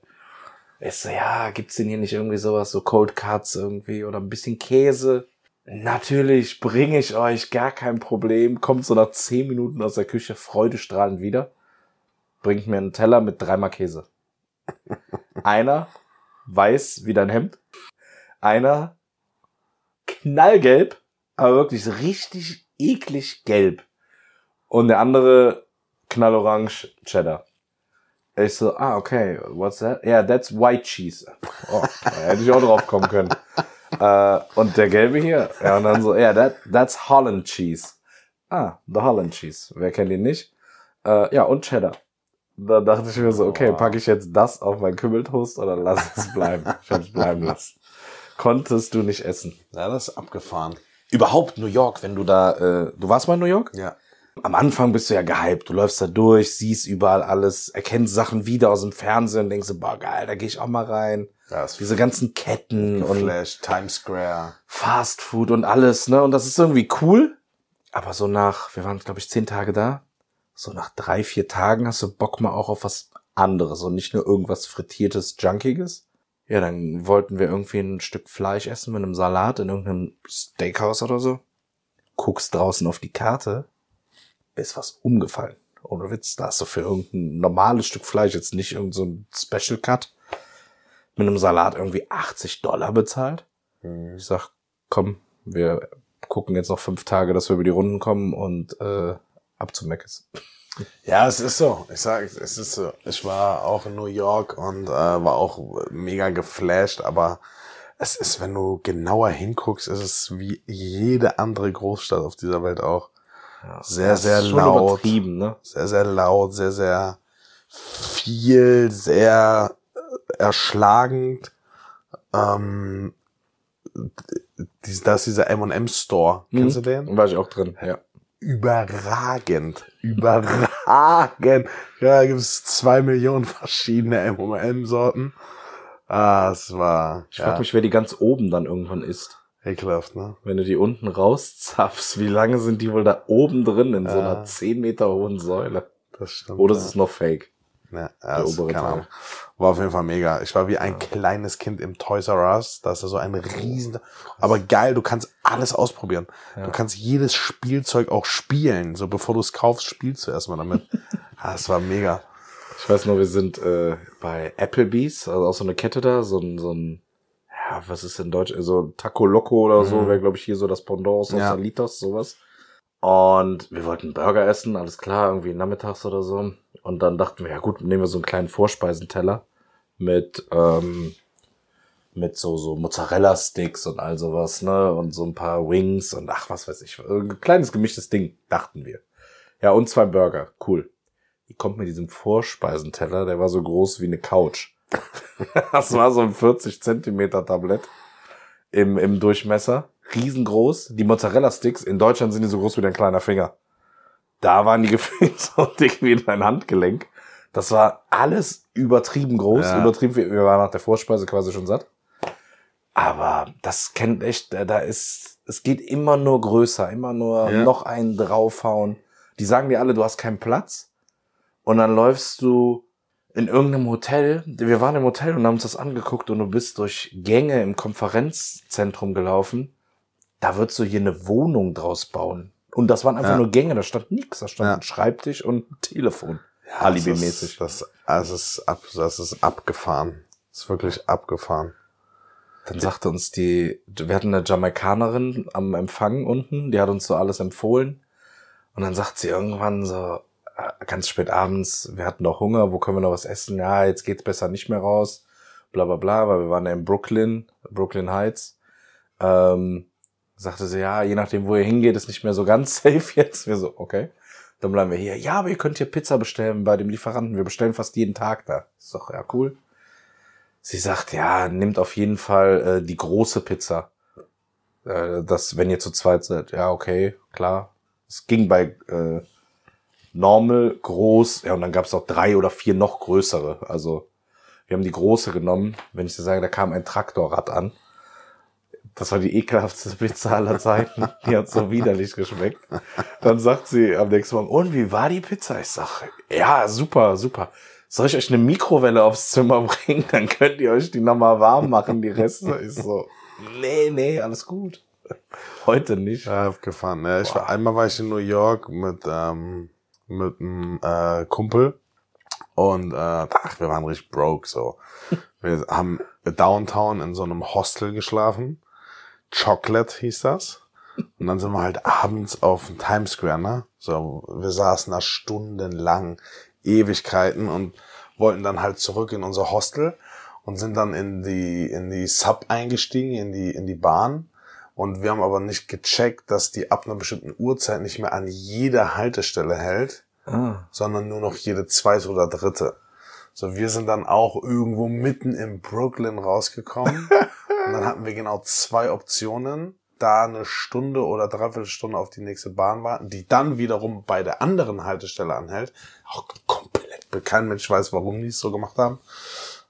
Ich so, ja, gibt's denn hier nicht irgendwie sowas, so Cold Cuts irgendwie oder ein bisschen Käse? Natürlich bringe ich euch, gar kein Problem. Kommt so nach zehn Minuten aus der Küche freudestrahlend wieder. Bringt mir einen Teller mit dreimal Käse. Einer weiß wie dein Hemd. Einer knallgelb, aber wirklich richtig eklig gelb. Und der andere knallorange Cheddar. Ich so, ah, okay, what's that? Yeah, that's white cheese. Oh, da hätte ich auch drauf kommen können. äh, und der gelbe hier, ja, und dann so, yeah, that, that's Holland cheese. Ah, the Holland cheese. Wer kennt ihn nicht? Äh, ja, und Cheddar. Da dachte ich mir so, okay, packe ich jetzt das auf mein Kümmeltoast oder lass es bleiben? Ich hab's bleiben lassen. Konntest du nicht essen. Ja, das ist abgefahren. Überhaupt New York, wenn du da, äh, du warst mal in New York? Ja. Am Anfang bist du ja gehypt, du läufst da durch, siehst überall alles, erkennst Sachen wieder aus dem Fernsehen und denkst so, boah geil, da gehe ich auch mal rein. Ja, ist Diese ganzen Ketten und Flash, Times Square. Fast Food und alles, ne? Und das ist irgendwie cool. Aber so nach, wir waren, glaube ich, zehn Tage da. So nach drei, vier Tagen hast du Bock mal auch auf was anderes und nicht nur irgendwas frittiertes, junkiges. Ja, dann wollten wir irgendwie ein Stück Fleisch essen mit einem Salat in irgendeinem Steakhouse oder so. Guckst draußen auf die Karte, ist was umgefallen. Ohne Witz, da hast du für irgendein normales Stück Fleisch jetzt nicht irgendein so Special Cut mit einem Salat irgendwie 80 Dollar bezahlt. Ich sag, komm, wir gucken jetzt noch fünf Tage, dass wir über die Runden kommen und äh, ab zu Meckes. Ja, es ist so. Ich sag, es ist so. Ich war auch in New York und äh, war auch mega geflasht, aber es ist, wenn du genauer hinguckst, ist es wie jede andere Großstadt auf dieser Welt auch. Sehr, Das sehr laut. ne? Sehr, sehr laut, sehr, sehr viel, sehr erschlagend. Ähm, dies- da ist dieser M&M Store. Kennst du den? War ich auch drin, ja. Überragend. Überragend. Ja, da gibt es zwei Millionen verschiedene M&M-Sorten. Ah, es war Ich ja, frag mich, wer die ganz oben dann irgendwann isst. ekelhaft, ne? Wenn du die unten rauszapfst, wie lange sind die wohl da oben drin in so Ja. einer 10 Meter hohen Säule? Das stimmt. Oder ist es noch fake? Ja, ja, obere keine. Ahnung. War auf jeden Fall mega. Ich war wie ein kleines Kind im Toys R Us. Da ist da so ein riesen, aber geil, du kannst alles ausprobieren. Du kannst jedes Spielzeug auch spielen. So bevor du es kaufst, spielst du erstmal damit. ah, das war mega. Ich weiß nur, wir sind äh, bei Applebee's, also auch so eine Kette da, so ein, so ein, ja, was ist in Deutsch, so Taco Loco oder so, Mhm. wäre glaube ich hier so das Pendant aus Ja. Salitos, sowas. Und wir wollten Burger essen, alles klar, irgendwie nachmittags oder so. Und dann dachten wir, ja gut, nehmen wir so einen kleinen Vorspeisenteller mit, ähm, mit so, so Mozzarella-Sticks und all sowas, ne, und so ein paar Wings und ach, was weiß ich, ein kleines gemischtes Ding, dachten wir. Ja, und zwei Burger, cool. Die kommt mit diesem Vorspeisenteller, der war so groß wie eine Couch. das war so ein 40 Zentimeter Tablett im, im Durchmesser. Riesengroß. Die Mozzarella-Sticks, in Deutschland sind die so groß wie dein kleiner Finger. Da waren die gefühlt so dick wie dein Handgelenk. Das war alles übertrieben groß, Ja. übertrieben. Wir waren nach der Vorspeise quasi schon satt. Aber das kennt echt, da da ist, es geht immer nur größer, immer nur Ja. noch einen draufhauen. Die sagen dir alle, du hast keinen Platz. Und dann läufst du in irgendeinem Hotel. Wir waren im Hotel und haben uns das angeguckt und du bist durch Gänge im Konferenzzentrum gelaufen. Da würdest du hier eine Wohnung draus bauen. Und das waren einfach Ja. nur Gänge, da stand nichts. Da stand Ja. ein Schreibtisch und ein Telefon. Das Alibi-mäßig. ist- Das, das, ist ab, das ist abgefahren. Das ist wirklich abgefahren. Dann sagte uns die, wir hatten eine Jamaikanerin am Empfang unten, die hat uns so alles empfohlen. Und dann sagt sie irgendwann so, äh, ganz spät abends, wir hatten noch Hunger, wo können wir noch was essen? Ja, jetzt geht's besser nicht mehr raus, bla bla bla, weil wir waren ja in Brooklyn, Brooklyn Heights. Ähm, sagte sie, ja, je nachdem, wo ihr hingeht, ist nicht mehr so ganz safe jetzt. Wir so, okay. Dann bleiben wir hier. Ja, aber ihr könnt hier Pizza bestellen bei dem Lieferanten. Wir bestellen fast jeden Tag da. Ist doch ja cool. sie sagt, ja, nimmt auf jeden Fall äh, die große Pizza. Äh, das, wenn ihr zu zweit seid, ja, okay, klar. Es ging bei äh, Normal, groß, ja, und dann gab es auch drei oder vier noch größere. Also wir haben die große genommen. Wenn ich dir sage, da kam ein Traktorrad an. Das war die ekelhafteste Pizza aller Zeiten. Die hat so widerlich geschmeckt. Dann sagt sie am nächsten Morgen, und wie war die Pizza? Ich sag, ja, super, super. Soll ich euch eine Mikrowelle aufs Zimmer bringen? Dann könnt ihr euch die nochmal warm machen. Die Reste ist so, nee, nee, alles gut. Heute nicht. Ja, abgefahren. Ja, ich war, einmal war ich in New York mit, ähm, mit einem äh, Kumpel und äh, ach, wir waren richtig broke so. Wir haben downtown in so einem Hostel geschlafen. Chocolate hieß das. Und dann sind wir halt abends auf dem Times Square, ne? So, wir saßen da stundenlang, Ewigkeiten und wollten dann halt zurück in unser Hostel und sind dann in die, in die Sub eingestiegen, in die, in die Bahn. Und wir haben aber nicht gecheckt, dass die ab einer bestimmten Uhrzeit nicht mehr an jeder Haltestelle hält, Ah. sondern nur noch jede zweite oder dritte. So, wir sind dann auch irgendwo mitten in Brooklyn rausgekommen. und dann hatten wir genau zwei Optionen. Da eine Stunde oder dreiviertel Stunde auf die nächste Bahn warten, die dann wiederum bei der anderen Haltestelle anhält. Auch komplett bekannt. Mensch weiß, warum die es so gemacht haben.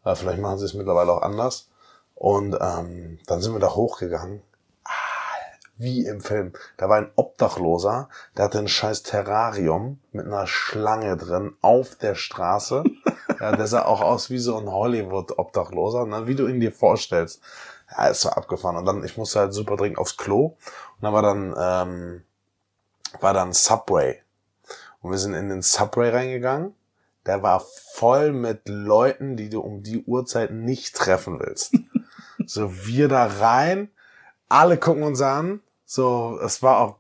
Äh, vielleicht machen sie es mittlerweile auch anders. Und ähm, dann sind wir da hochgegangen. Ah, Wie im Film. Da war ein Obdachloser, der hatte ein scheiß Terrarium mit einer Schlange drin auf der Straße. ja, der sah auch aus wie so ein Hollywood-Obdachloser, ne? wie du ihn dir vorstellst. Ja, es war abgefahren. Und dann, ich musste halt super dringend aufs Klo. Und dann war dann, ähm, war dann Subway. Und wir sind in den Subway reingegangen. Der war voll mit Leuten, die du um die Uhrzeit nicht treffen willst. so, wir da rein. Alle gucken uns an. So, es war auch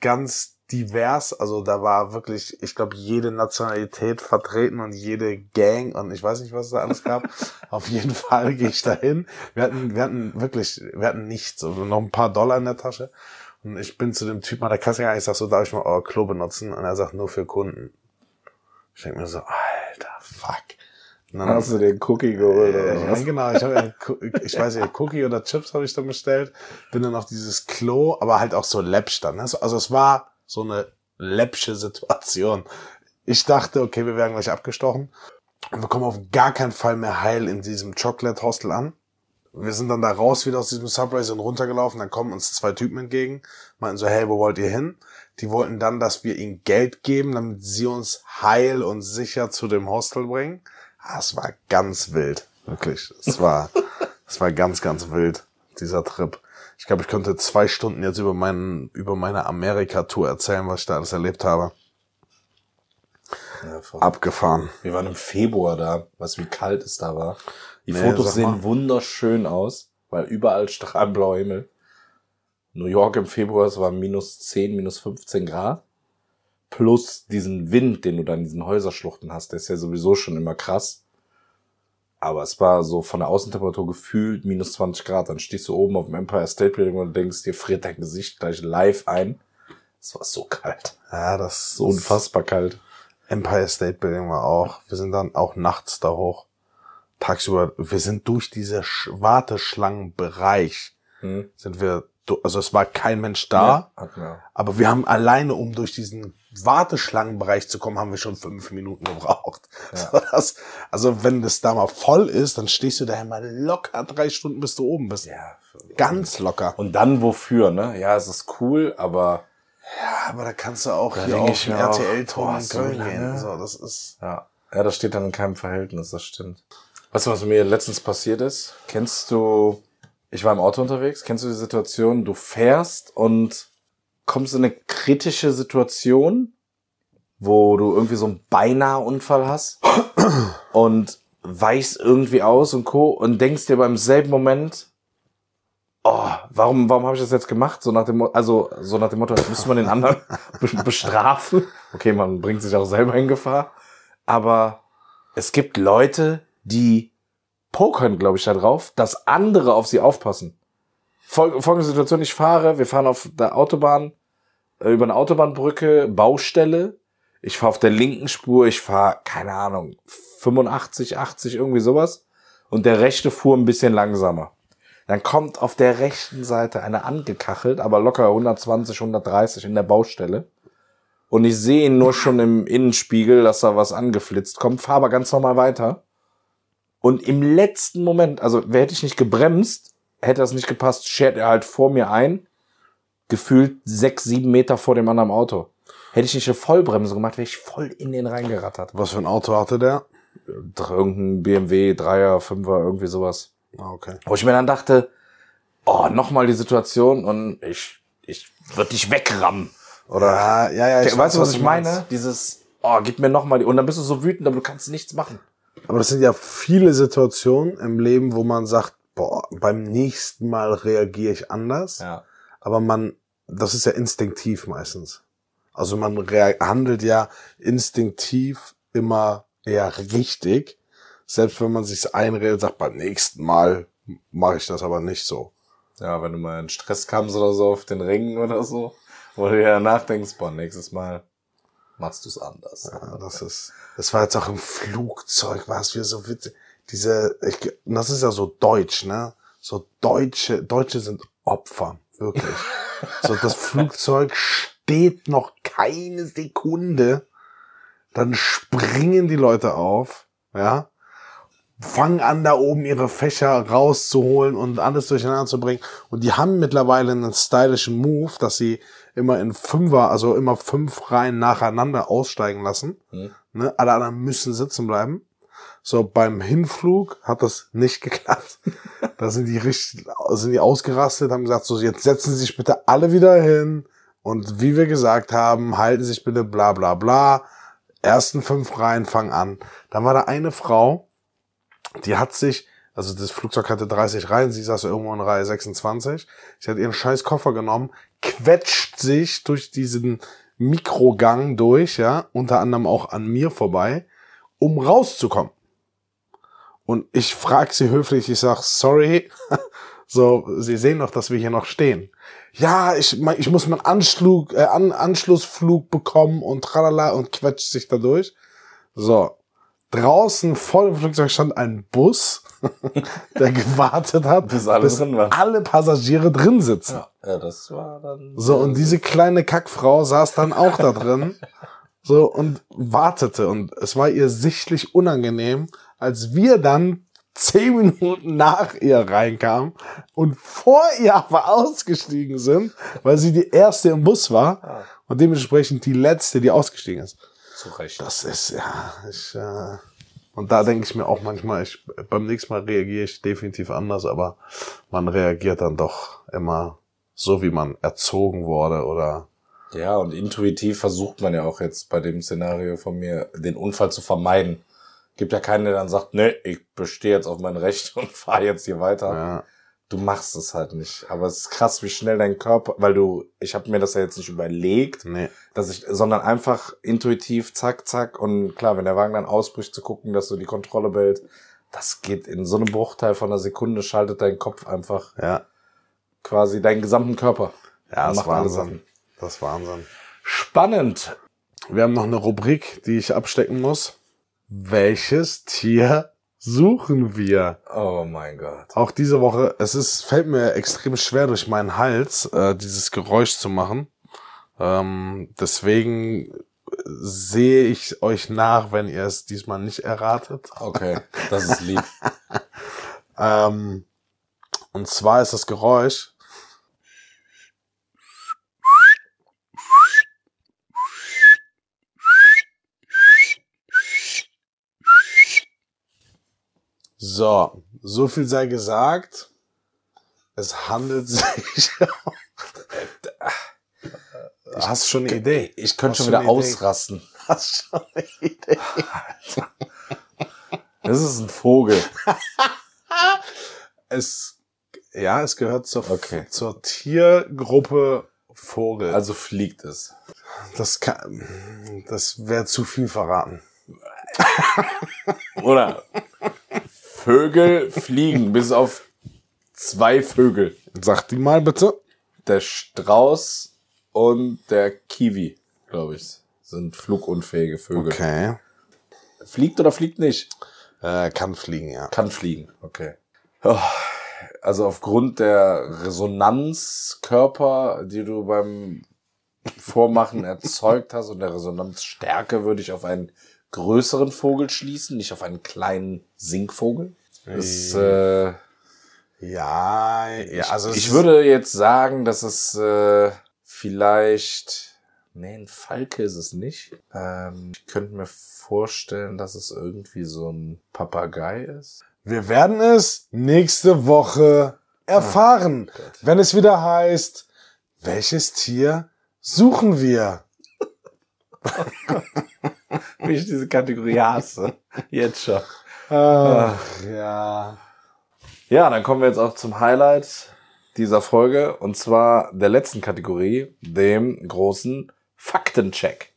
ganz divers. Also da war wirklich, ich glaube, jede Nationalität vertreten und jede Gang und ich weiß nicht, was es da alles gab. Auf jeden Fall gehe ich dahin. Wir hatten, wir hatten wirklich, wir hatten nichts, also noch ein paar Dollar in der Tasche. Und ich bin zu dem Typen an der Kasse gegangen, ich sag so, darf ich mal euer Klo benutzen? Und er sagt, nur für Kunden. Ich denke mir so, alter, fuck. Und dann, Hast du den Cookie geholt oder äh, was? ja, genau, ich, hab, ich weiß nicht, Cookie oder Chips habe ich dann bestellt, bin dann auf dieses Klo, aber halt auch so läppsch dann. Ne? So- Also es war so eine läppsche Situation. Ich dachte, okay, wir werden gleich abgestochen und wir kommen auf gar keinen Fall mehr heil in diesem Chocolate Hostel an. Wir sind dann da raus wieder aus diesem Subway, sind runtergelaufen, dann kommen uns zwei Typen entgegen, meinten so, hey, wo wollt ihr hin? Die wollten dann, dass wir ihnen Geld geben, damit sie uns heil und sicher zu dem Hostel bringen. Ah, es war ganz wild, wirklich. Es war, es war ganz, ganz wild, dieser Trip. Ich glaube, ich könnte zwei Stunden jetzt über meinen, über meine Amerika-Tour erzählen, was ich da alles erlebt habe. Ja. Abgefahren. Wir waren im Februar da, weißt du, wie kalt es da war. Die Nee, Fotos sehen mal. wunderschön aus, weil überall strahlend blauer Himmel. New York im Februar, es war minus 10, minus 15 Grad. Plus diesen Wind, den du dann in diesen Häuserschluchten hast, der ist ja sowieso schon immer krass. Aber es war so von der Außentemperatur gefühlt minus 20 Grad. Dann stehst du oben auf dem Empire State Building und denkst, dir friert dein Gesicht gleich live ein. Es war so kalt. Ja, das So unfassbar kalt. Empire State Building war auch. Wir sind dann auch nachts da hoch. Tagsüber, wir sind durch diese Sch Warteschlangenbereich, Hm? sind wir, also es war kein Mensch da, wir. aber wir haben alleine, um durch diesen Warteschlangenbereich zu kommen, haben wir schon fünf Minuten gebraucht. Ja. So, das, also wenn das da mal voll ist, dann stehst du da immer locker drei Stunden, bis du oben bist. Ja. Ganz locker. Und dann wofür, ne? Ja, es ist cool, aber Ja, aber da kannst du auch hier denk auf den boah, in Köln gehen. So, das ist, ja. Ja, das steht dann in keinem Verhältnis, das stimmt. Weißt du, was mir letztens passiert ist? Kennst du, ich war im Auto unterwegs, kennst du die Situation, du fährst und kommst in eine kritische Situation, wo du irgendwie so einen beinahe Unfall hast und weichst irgendwie aus und Co. und denkst dir beim selben Moment, oh, warum, warum habe ich das jetzt gemacht? So nach dem, also so nach dem Motto, jetzt müsste man den anderen be- bestrafen. Okay, man bringt sich auch selber in Gefahr. Aber es gibt Leute, die pokern, glaube ich, da drauf, dass andere auf sie aufpassen. Fol folgende Situation, ich fahre, wir fahren auf der Autobahn, äh, über eine Autobahnbrücke, Baustelle. Ich fahre auf der linken Spur, ich fahre, keine Ahnung, 85, 80, irgendwie sowas. und der rechte fuhr ein bisschen langsamer. Dann kommt auf der rechten Seite eine angekachelt, aber locker 120, 130 in der Baustelle. Und ich sehe ihn nur schon im Innenspiegel, dass da was angeflitzt kommt, fahr aber ganz normal weiter. Und im letzten Moment, also wer hätte ich nicht gebremst, hätte das nicht gepasst, schert er halt vor mir ein, gefühlt sechs, sieben Meter vor dem anderen Auto. Hätte ich nicht eine Vollbremse gemacht, wäre ich voll in den reingerattert. Was für ein Auto hatte der? Irgendein BMW, Dreier, Fünfer, irgendwie sowas. Ah, okay. Wo ich mir dann dachte, oh, nochmal die Situation und ich, ich würde dich wegrammen. Oder, Ja, ja, ja. weißt weiß, du, was ich meinst. meine? Dieses, oh, gib mir nochmal die, und dann bist du so wütend, aber du kannst nichts machen. Aber das sind ja viele Situationen im Leben, wo man sagt, boah, beim nächsten Mal reagiere ich anders. Ja. Aber man, das ist ja instinktiv meistens. Also man handelt ja instinktiv immer eher richtig. Selbst wenn man sich einredet, sagt, beim nächsten Mal mache ich das aber nicht so. Ja, wenn du mal in Stress kamst oder so auf den Ringen oder so, wo du ja nachdenkst, boah, nächstes Mal machst du es anders. Ja, das ist, das war jetzt auch im Flugzeug, war es wieder so witzig. Diese, ich, das ist ja so deutsch, ne? So Deutsche, Deutsche sind Opfer, wirklich. so das Flugzeug steht noch keine Sekunde, dann springen die Leute auf, ja, fangen an, da oben ihre Fächer rauszuholen und alles durcheinander zu bringen. Und die haben mittlerweile einen stylischen Move, dass sie immer in Fünfer, also immer fünf Reihen nacheinander aussteigen lassen. Hm. Ne? Alle anderen müssen sitzen bleiben. So, beim Hinflug hat das nicht geklappt. da sind die richtig, sind die ausgerastet, haben gesagt, so, jetzt setzen Sie sich bitte alle wieder hin. Und wie wir gesagt haben, halten Sie sich bitte bla, bla, bla. Ersten fünf Reihen fangen an. Dann war da eine Frau, die hat sich, also das Flugzeug hatte 30 Reihen, sie saß irgendwo in Reihe 26. Sie hat ihren scheiß Koffer genommen, quetscht sich durch diesen Mikrogang durch, ja, unter anderem auch an mir vorbei, um rauszukommen. Und ich frage sie höflich, ich sag, sorry, so, Sie sehen doch, dass wir hier noch stehen. Ja, ich, ich muss meinen Anschlug, äh, An Anschlussflug bekommen und tralala und quetscht sich da durch. So, draußen vor dem Flugzeug stand ein Bus, der gewartet hat, Bis alle drin waren. alle Passagiere drin sitzen. Ja, ja, das war dann. So, und diese kleine Kackfrau saß dann auch da drin. So, und wartete. Und es war ihr sichtlich unangenehm, als wir dann zehn Minuten nach ihr reinkamen und vor ihr aber ausgestiegen sind, weil sie die erste im Bus war und dementsprechend die letzte, die ausgestiegen ist. Zu Recht. Das ist, ja, ich, äh, und da denke ich mir auch manchmal, ich, beim nächsten Mal reagiere ich definitiv anders, aber man reagiert dann doch immer so, wie man erzogen wurde oder Ja, und intuitiv versucht man ja auch jetzt bei dem Szenario von mir, den Unfall zu vermeiden. Gibt ja keinen, der dann sagt, nee, ich bestehe jetzt auf mein Recht und fahre jetzt hier weiter. ja, Du machst es halt nicht. Aber es ist krass, wie schnell dein Körper, weil du, ich habe mir das ja jetzt nicht überlegt, nee. dass ich, sondern einfach intuitiv, zack, zack. Und klar, wenn der Wagen dann ausbricht, zu gucken, dass du die Kontrolle behältst, das geht in so einem Bruchteil von einer Sekunde, schaltet dein Kopf einfach Ja, quasi deinen gesamten Körper. ja, das ist Wahnsinn. Das ist Wahnsinn. Spannend. Wir haben noch eine Rubrik, die ich abstecken muss. Welches Tier suchen wir? Oh mein Gott. Auch diese Woche, es ist, fällt mir extrem schwer durch meinen Hals, äh, dieses Geräusch zu machen. Ähm, deswegen sehe ich euch nach, wenn ihr es diesmal nicht erratet. Okay, das ist lieb. Ähm, und zwar ist das Geräusch. So, so viel sei gesagt. Es handelt sich. Hast du schon eine Idee? Ich könnte Hast schon wieder Idee? ausrasten. Hast schon eine Idee? Das ist ein Vogel. Es, ja, es gehört zur, Okay. zur Tiergruppe Vogel. Also fliegt es. Das kann, das wäre zu viel verraten. Oder Vögel fliegen, bis auf zwei Vögel. Sag die mal bitte. Der Strauß und der Kiwi, glaube ich, sind flugunfähige Vögel. Okay. Fliegt oder fliegt nicht? Äh, kann fliegen, ja. Kann fliegen, okay. Oh, also aufgrund der Resonanzkörper, die du beim Vormachen erzeugt hast und der Resonanzstärke, würde ich auf einen größeren Vogel schließen, nicht auf einen kleinen Singvogel. Das, äh, Ja, ja, also ich ist- würde jetzt sagen, dass es äh, vielleicht. Nee, ein Falke ist es nicht. Ähm, ich könnte mir vorstellen, dass es irgendwie so ein Papagei ist. Wir werden es nächste Woche erfahren, Gott. wenn es wieder heißt, welches Tier suchen wir? Wie ich diese Kategorie hasse. Jetzt schon. Ach, ja. Ja, dann kommen wir jetzt auch zum Highlight dieser Folge und zwar der letzten Kategorie, dem großen Faktencheck.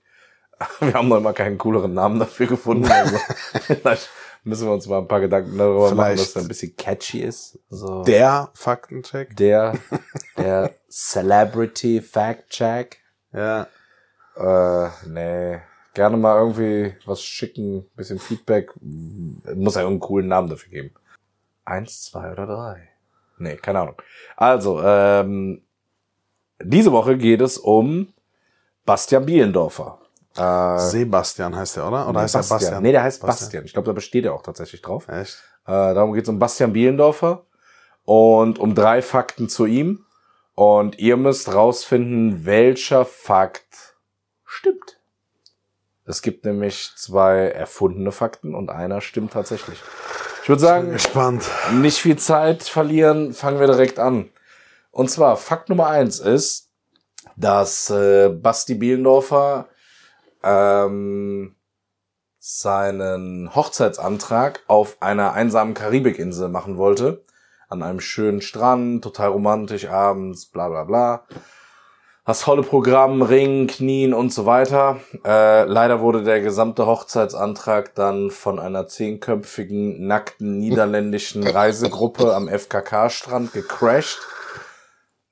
Wir haben noch immer keinen cooleren Namen dafür gefunden. Also vielleicht müssen wir uns mal ein paar Gedanken darüber machen, Vielleicht- dass es ein bisschen catchy ist. So. Der Faktencheck? der, der Celebrity Fact Check. Ja. Äh, nee. Gerne mal irgendwie was schicken, bisschen Feedback. Muss ja irgendeinen coolen Namen dafür geben. Eins, zwei oder drei. Nee, keine Ahnung. Also, ähm, diese Woche geht es um Bastian Bielendorfer. Äh, Sebastian heißt der, oder? Oder heißt er Bastian? Nee, der heißt Bastian. Ich glaube, da besteht er auch tatsächlich drauf. Echt? Äh, darum geht es um Bastian Bielendorfer und um drei Fakten zu ihm. Und ihr müsst rausfinden, welcher Fakt stimmt. Es gibt nämlich zwei erfundene Fakten und einer stimmt tatsächlich. Ich würde sagen, gespannt. nicht viel Zeit verlieren, fangen wir direkt an. Und zwar, Fakt Nummer eins ist, dass äh, Basti Bielendorfer ähm, seinen Hochzeitsantrag auf einer einsamen Karibikinsel machen wollte. An einem schönen Strand, total romantisch abends, bla bla bla. Das tolle Programm, Ring, Knien und so weiter. Äh, leider wurde der gesamte Hochzeitsantrag dann von einer zehnköpfigen, nackten niederländischen Reisegruppe am FKK-Strand gecrashed.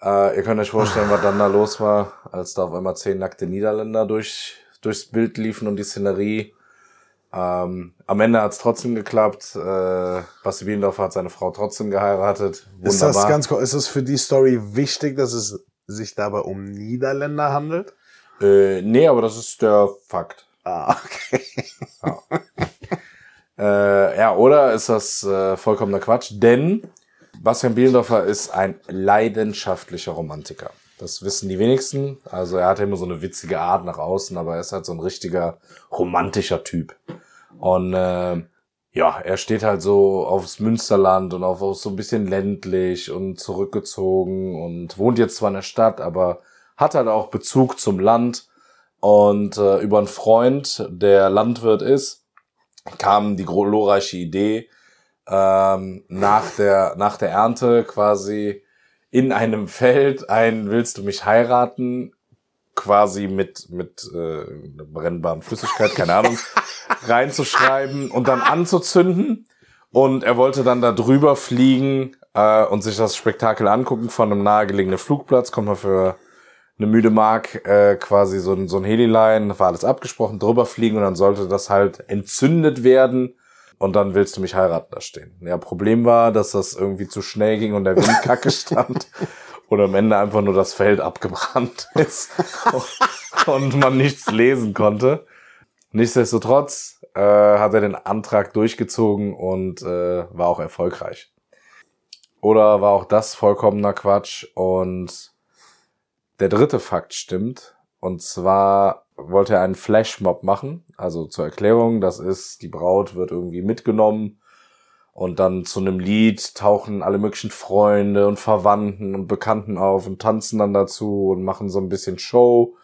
Äh, ihr könnt euch vorstellen, was dann da los war, als da auf einmal zehn nackte Niederländer durch, durchs Bild liefen und die Szenerie. Ähm, am Ende hat's trotzdem geklappt. Äh, Basti Bielendorfer hat seine Frau trotzdem geheiratet. Ist das ganz ist es für die Story wichtig, dass es sich dabei um Niederländer handelt? äh, nee, aber das ist der Fakt. Ah, okay. Äh, ja, oder ist das äh, vollkommener Quatsch? Denn Bastian Bielendorfer ist ein leidenschaftlicher Romantiker. Das wissen die wenigsten. Also er hat immer so eine witzige Art nach außen, aber er ist halt so ein richtiger romantischer Typ. Und äh, ja, er steht halt so aufs Münsterland und auf, so ein bisschen ländlich und zurückgezogen und wohnt jetzt zwar in der Stadt, aber hat halt auch Bezug zum Land. Und äh, über einen Freund, der Landwirt ist, kam die glorreiche Idee, ähm, nach, der, nach der Ernte quasi in einem Feld ein Willst du mich heiraten quasi mit, mit äh, einer brennbaren Flüssigkeit, keine Ahnung, reinzuschreiben und dann anzuzünden. Und er wollte dann da drüber fliegen äh, und sich das Spektakel angucken von einem nahegelegenen Flugplatz. Kommt man für eine müde Mark äh, quasi so ein, so ein Heliline, war alles abgesprochen, drüber fliegen und dann sollte das halt entzündet werden und dann willst du mich heiraten da stehen. Ja, Problem war, dass das irgendwie zu schnell ging und der Wind kacke stand und am Ende einfach nur das Feld abgebrannt ist und man nichts lesen konnte. Nichtsdestotrotz äh, hat er den Antrag durchgezogen und äh, war auch erfolgreich. Oder war auch das vollkommener Quatsch und der dritte Fakt stimmt. Und zwar wollte er einen Flashmob machen. Also zur Erklärung, das ist, die Braut wird irgendwie mitgenommen und dann zu einem Lied tauchen alle möglichen Freunde und Verwandten und Bekannten auf und tanzen dann dazu und machen so ein bisschen Show.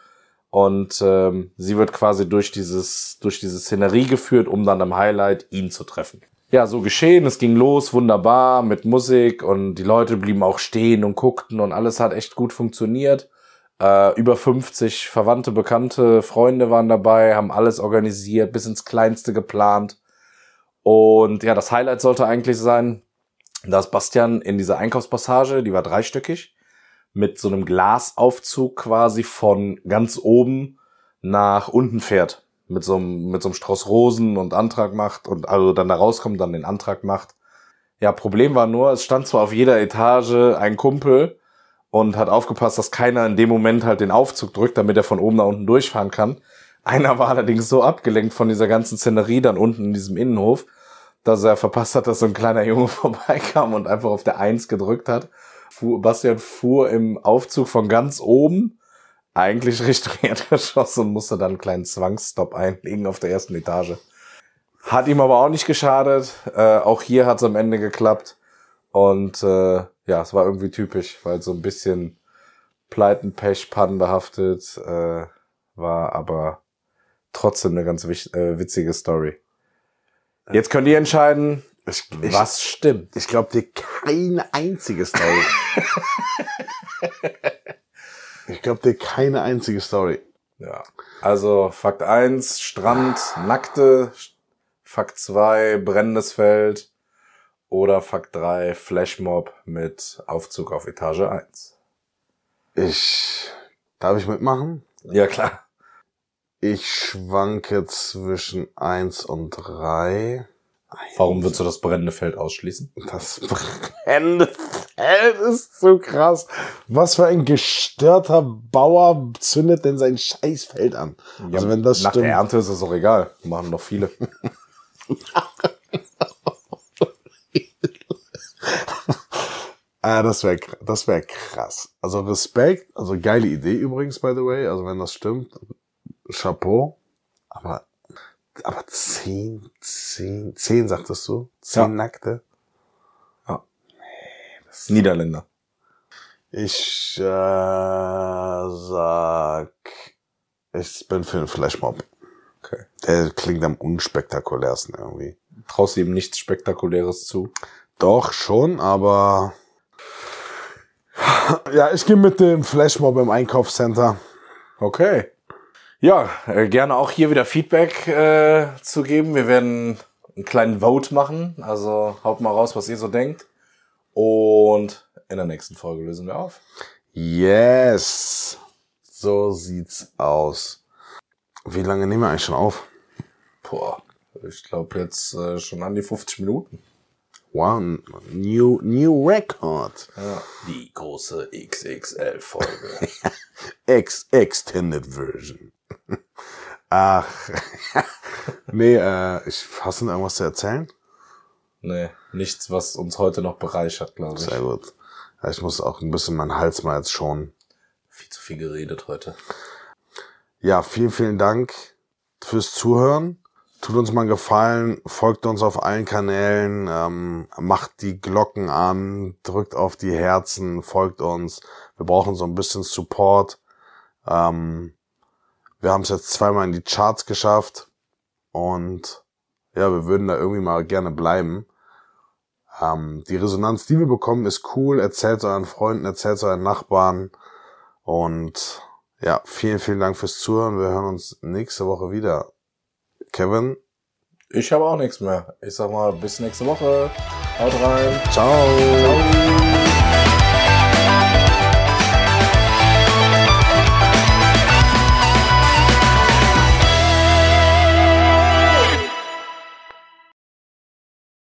Und ähm, sie wird quasi durch dieses, durch diese Szenerie geführt, um dann am Highlight ihn zu treffen. Ja, so geschehen, es ging los, wunderbar, mit Musik und die Leute blieben auch stehen und guckten und alles hat echt gut funktioniert. Äh, über 50 Verwandte, Bekannte, Freunde waren dabei, haben alles organisiert, bis ins Kleinste geplant. Und ja, das Highlight sollte eigentlich sein, dass Bastian in dieser Einkaufspassage, die war dreistöckig, mit so einem Glasaufzug quasi von ganz oben nach unten fährt. mit so einem, mit so einem Strauß Rosen und Antrag macht und also dann da rauskommt, dann den Antrag macht. Ja, Problem war nur, es stand zwar auf jeder Etage ein Kumpel und hat aufgepasst, dass keiner in dem Moment halt den Aufzug drückt, damit er von oben nach unten durchfahren kann. Einer war allerdings so abgelenkt von dieser ganzen Szenerie dann unten in diesem Innenhof, dass er verpasst hat, dass so ein kleiner Junge vorbeikam und einfach auf der Eins gedrückt hat. Bastian fuhr im Aufzug von ganz oben eigentlich Richtung Erdgeschoss und musste dann einen kleinen Zwangsstopp einlegen auf der ersten Etage. Hat ihm aber auch nicht geschadet. Äh, auch hier hat es am Ende geklappt. Und äh, ja, es war irgendwie typisch, weil so ein bisschen Pleiten, Pech, Pannen behaftet äh, war, aber trotzdem eine ganz äh, witzige Story. Jetzt könnt ihr entscheiden, Ich, ich, was stimmt. ich glaube dir keine einzige Story. ich glaube dir keine einzige Story. Ja. Also Fakt eins Strand, nackte. Fakt zwei brennendes Feld. Oder Fakt drei Flashmob mit Aufzug auf Etage eins Ich darf ich mitmachen? Ja, klar. Ich schwanke zwischen eins und drei. Warum würdest du das brennende Feld ausschließen? Das brennende Feld ist zu krass. Was für ein gestörter Bauer zündet denn sein Scheißfeld an? Also wenn das Nach stimmt. der Ernte ist es auch egal. Machen doch viele. Ah, das wäre das wär krass. Also Respekt, also geile Idee übrigens, by the way. Also wenn das stimmt, Chapeau. Aber, aber zehn, zehn, zehn sagtest du? Zehn Ja. Nackte? Niederländer. Ich äh, sag, ich bin für den Flashmob. Okay. Der klingt am unspektakulärsten irgendwie. Traust du ihm nichts Spektakuläres zu? Doch, schon, aber. Ja, ich gehe mit dem Flashmob im Einkaufscenter. Okay. Ja, äh, gerne auch hier wieder Feedback äh, zu geben. Wir werden einen kleinen Vote machen. Also haut mal raus, was ihr so denkt. Und in der nächsten Folge lösen wir auf. Yes. So sieht's aus. Wie lange nehmen wir eigentlich schon auf? Boah, ich glaube jetzt äh, schon an die 50 Minuten. Wow, new, new record. Ja. Die große XXL-Folge. Ex Extended Version. Ach. nee, äh, ich, hast du noch irgendwas zu erzählen? nee, nichts, was uns heute noch bereichert, glaube ich. Sehr gut. Ja, Ich muss auch ein bisschen meinen Hals mal jetzt schonen. Viel zu viel geredet heute. Ja, vielen, vielen Dank fürs Zuhören. Tut uns mal einen Gefallen, folgt uns auf allen Kanälen, ähm, macht die Glocken an, drückt auf die Herzen, folgt uns. Wir brauchen so ein bisschen Support. Ähm, wir haben es jetzt zweimal in die Charts geschafft und ja, wir würden da irgendwie mal gerne bleiben. Ähm, die Resonanz, die wir bekommen, ist cool. Erzählt euren Freunden, erzählt euren Nachbarn und ja, vielen, vielen Dank fürs Zuhören. Wir hören uns nächste Woche wieder. Kevin, Ich habe auch nichts mehr. Ich sag mal, bis nächste Woche. Haut rein. ciao. Ciao.